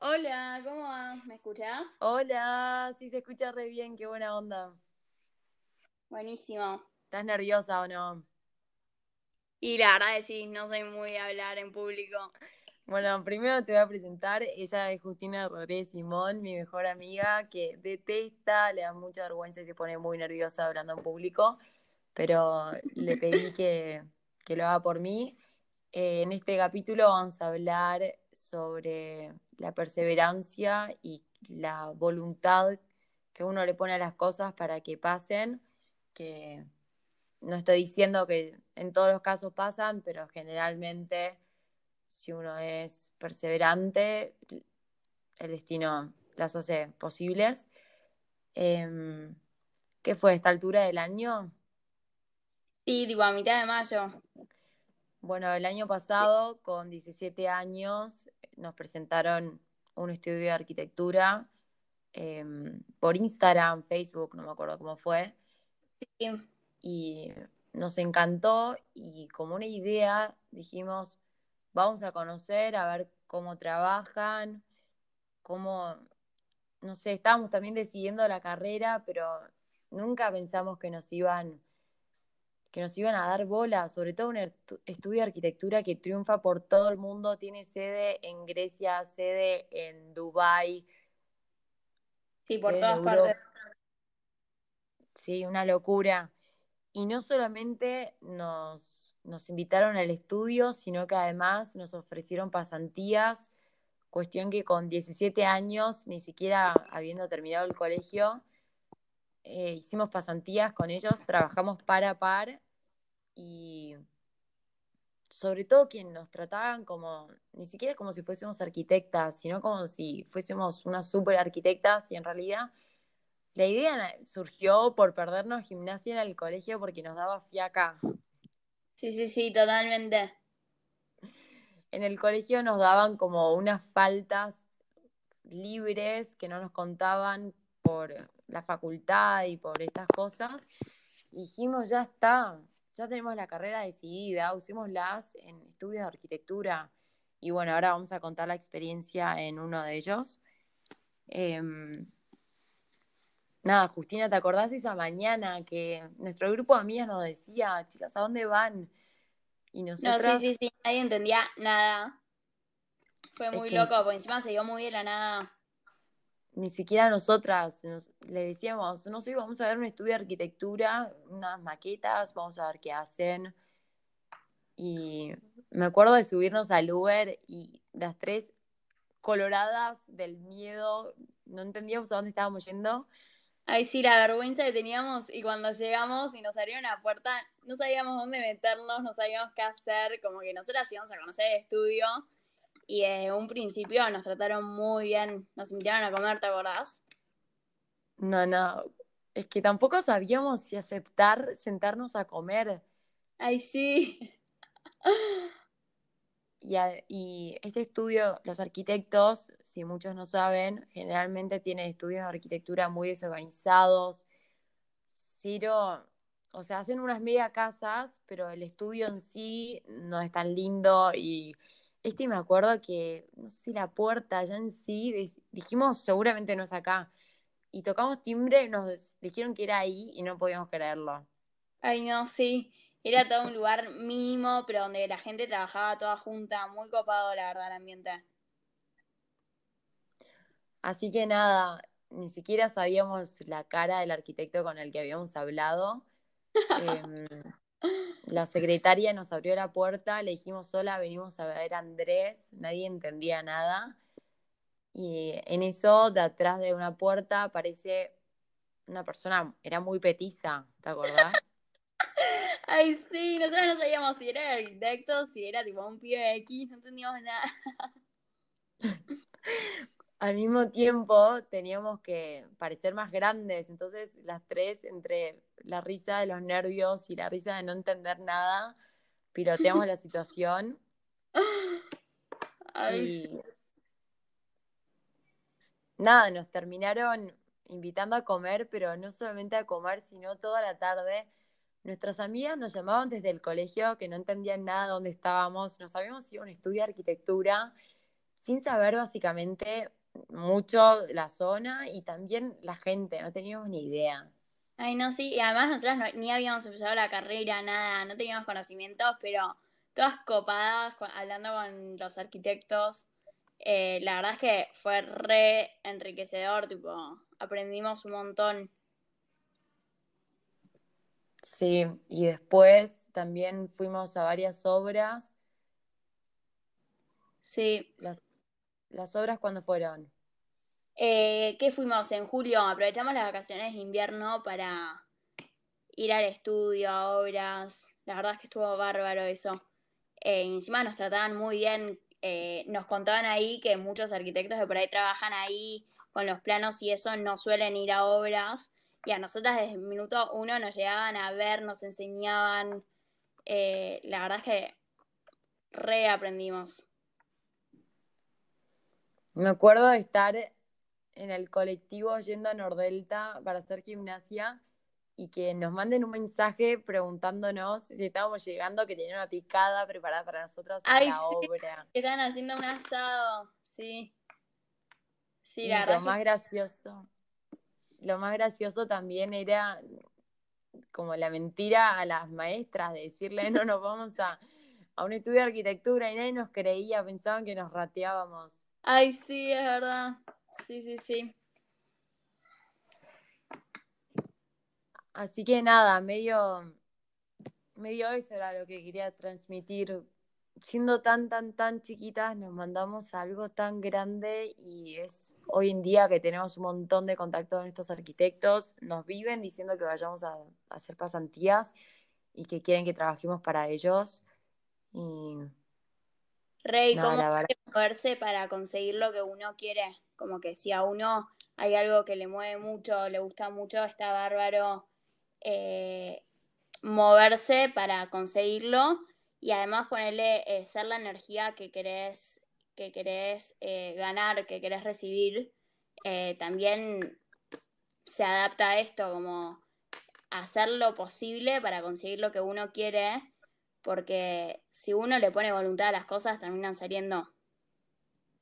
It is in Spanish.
Hola, ¿cómo va? ¿Me escuchás? Hola, sí se escucha re bien, qué buena onda. Buenísimo. ¿Estás nerviosa o no? Y la verdad es que sí, no soy muy de hablar en público. Bueno, primero te voy a presentar, ella es Justina Rodríguez Simón, mi mejor amiga, que detesta, le da mucha vergüenza y se pone muy nerviosa hablando en público, pero le pedí que, que lo haga por mí. Eh, en este capítulo vamos a hablar sobre la perseverancia y la voluntad que uno le pone a las cosas para que pasen, que no estoy diciendo que en todos los casos pasan, pero generalmente si uno es perseverante, el destino las hace posibles. Eh, ¿Qué fue esta altura del año? Sí, tipo a mitad de mayo. Bueno, el año pasado, con 17 años, nos presentaron un estudio de arquitectura eh, por Instagram, Facebook, no me acuerdo cómo fue. Sí. Y nos encantó y como una idea dijimos, vamos a conocer, a ver cómo trabajan, cómo, no sé, estábamos también decidiendo la carrera, pero nunca pensamos que nos iban que nos iban a dar bola, sobre todo un estudio de arquitectura que triunfa por todo el mundo, tiene sede en Grecia, sede en Dubái. Sí, por todas partes. Sí, una locura. Y no solamente nos, nos invitaron al estudio, sino que además nos ofrecieron pasantías, cuestión que con 17 años, ni siquiera habiendo terminado el colegio, eh, hicimos pasantías con ellos, trabajamos par a par y sobre todo quien nos trataban como, ni siquiera como si fuésemos arquitectas, sino como si fuésemos unas super arquitectas y en realidad la idea surgió por perdernos gimnasia en el colegio porque nos daba fiaca. Sí, sí, sí, totalmente. En el colegio nos daban como unas faltas libres que no nos contaban por la facultad y por estas cosas. dijimos, ya está, ya tenemos la carrera decidida, usémoslas en estudios de arquitectura. Y bueno, ahora vamos a contar la experiencia en uno de ellos. Em, nada, Justina, ¿te acordás esa mañana que nuestro grupo de amigas nos decía, chicas, ¿a dónde van? Y nosotros... No, sí, sí, sí, nadie entendía nada. Fue muy loco, porque encima se dio muy de la nada ni siquiera nosotras le decíamos, no sé, vamos a ver un estudio de arquitectura, unas maquetas, vamos a ver qué hacen. Y me acuerdo de subirnos al Uber y las tres coloradas del miedo, no entendíamos a dónde estábamos yendo. Ay, sí, la vergüenza que teníamos y cuando llegamos y nos abrieron la puerta, no sabíamos dónde meternos, no sabíamos qué hacer, como que nosotras íbamos a conocer el estudio y en un principio nos trataron muy bien, nos invitaron a comer, ¿te acordás? No, no, es que tampoco sabíamos si aceptar sentarnos a comer. Ay, sí. Y, y, este estudio, los arquitectos, si muchos no saben, generalmente tienen estudios de arquitectura muy desorganizados. Ciro, o sea, hacen unas mega casas, pero el estudio en sí no es tan lindo y este me acuerdo que, no sé si la puerta ya en sí, dijimos seguramente no es acá. Y tocamos timbre, nos dijeron que era ahí y no podíamos creerlo. Ay, no, sí. Era todo un lugar mínimo, pero donde la gente trabajaba toda junta. Muy copado, la verdad, el ambiente. Así que nada, ni siquiera sabíamos la cara del arquitecto con el que habíamos hablado. eh, la secretaria nos abrió la puerta, le dijimos, hola, venimos a ver a Andrés, nadie entendía nada. Y en eso, de atrás de una puerta, aparece una persona, era muy petiza, ¿te acordás? Ay, sí, nosotros no sabíamos si era el arquitecto, si era tipo un pibe X, no entendíamos nada. al mismo tiempo teníamos que parecer más grandes, entonces las tres, entre la risa de los nervios y la risa de no entender nada, piloteamos la situación. Nada, nos terminaron invitando a comer, pero no solamente a comer, sino toda la tarde. Nuestras amigas nos llamaban desde el colegio que no entendían nada dónde estábamos, no sabíamos si iba a un estudio de arquitectura sin saber básicamente mucho la zona y también la gente, no teníamos ni idea. Ay, no, sí, y además nosotras ni habíamos empezado la carrera, nada, no teníamos conocimientos, pero todas copadas, hablando con los arquitectos. Eh, la verdad es que fue re enriquecedor, tipo, aprendimos un montón. Sí, y después también fuimos a varias obras. Sí. ¿Las, obras cuándo fueron? Eh, ¿Qué fuimos en julio? Aprovechamos las vacaciones de invierno para ir al estudio, a obras. La verdad es que estuvo bárbaro eso. Eh, encima nos trataban muy bien. Eh, nos contaban ahí que muchos arquitectos de por ahí trabajan ahí con los planos y eso no suelen ir a obras. Y a nosotras desde el minuto uno nos llegaban a ver, nos enseñaban. Eh, la verdad es que reaprendimos. Me acuerdo de estar en el colectivo yendo a Nordelta para hacer gimnasia y que nos manden un mensaje preguntándonos si estábamos llegando, que tenían una picada preparada para nosotros en la obra. Que estaban haciendo un asado, sí. Sí, y lo más gracioso, lo más gracioso también era como la mentira a las maestras de decirle no nos vamos a, a un estudio de arquitectura y nadie nos creía, pensaban que nos rateábamos. Ay, sí, es verdad. Sí, sí, sí. Así que nada, medio, medio eso era lo que quería transmitir. Siendo tan, tan, tan chiquitas, nos mandamos algo tan grande y es hoy en día que tenemos un montón de contactos con estos arquitectos, nos viven diciendo que vayamos a, hacer pasantías y que quieren que trabajemos para ellos. Y. Rey, ¿cómo moverse para conseguir lo que uno quiere? Como que si a uno hay algo que le mueve mucho, le gusta mucho, está bárbaro eh, moverse para conseguirlo y además ponerle, eh, ser la energía que querés, que querés eh, ganar, que querés recibir, también se adapta a esto, como hacer lo posible para conseguir lo que uno quiere, porque si uno le pone voluntad a las cosas, terminan saliendo